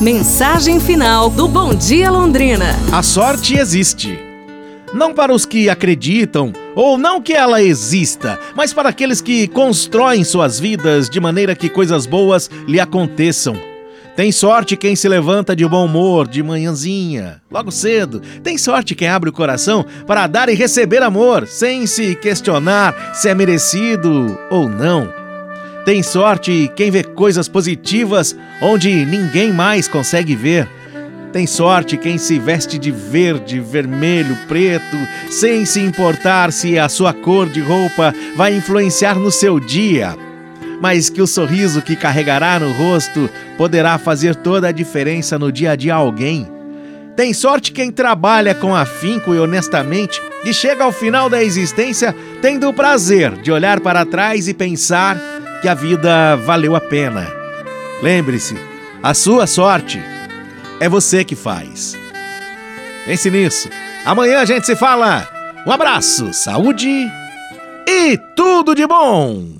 Mensagem final do Bom Dia Londrina. A sorte existe. Não para os que acreditam, ou não que ela exista, mas para aqueles que constroem suas vidas de maneira que coisas boas lhe aconteçam. Tem sorte quem se levanta de bom humor de manhãzinha, logo cedo. Tem sorte quem abre o coração para dar e receber amor, sem se questionar se é merecido ou não. Tem sorte quem vê coisas positivas onde ninguém mais consegue ver. Tem sorte quem se veste de verde, vermelho, preto, sem se importar se a sua cor de roupa vai influenciar no seu dia. Mas que o sorriso que carregará no rosto poderá fazer toda a diferença no dia a dia alguém. Tem sorte quem trabalha com afinco e honestamente e chega ao final da existência tendo o prazer de olhar para trás e pensar que a vida valeu a pena. Lembre-se, a sua sorte é você que faz. Pense nisso. Amanhã a gente se fala. Um abraço, saúde e tudo de bom!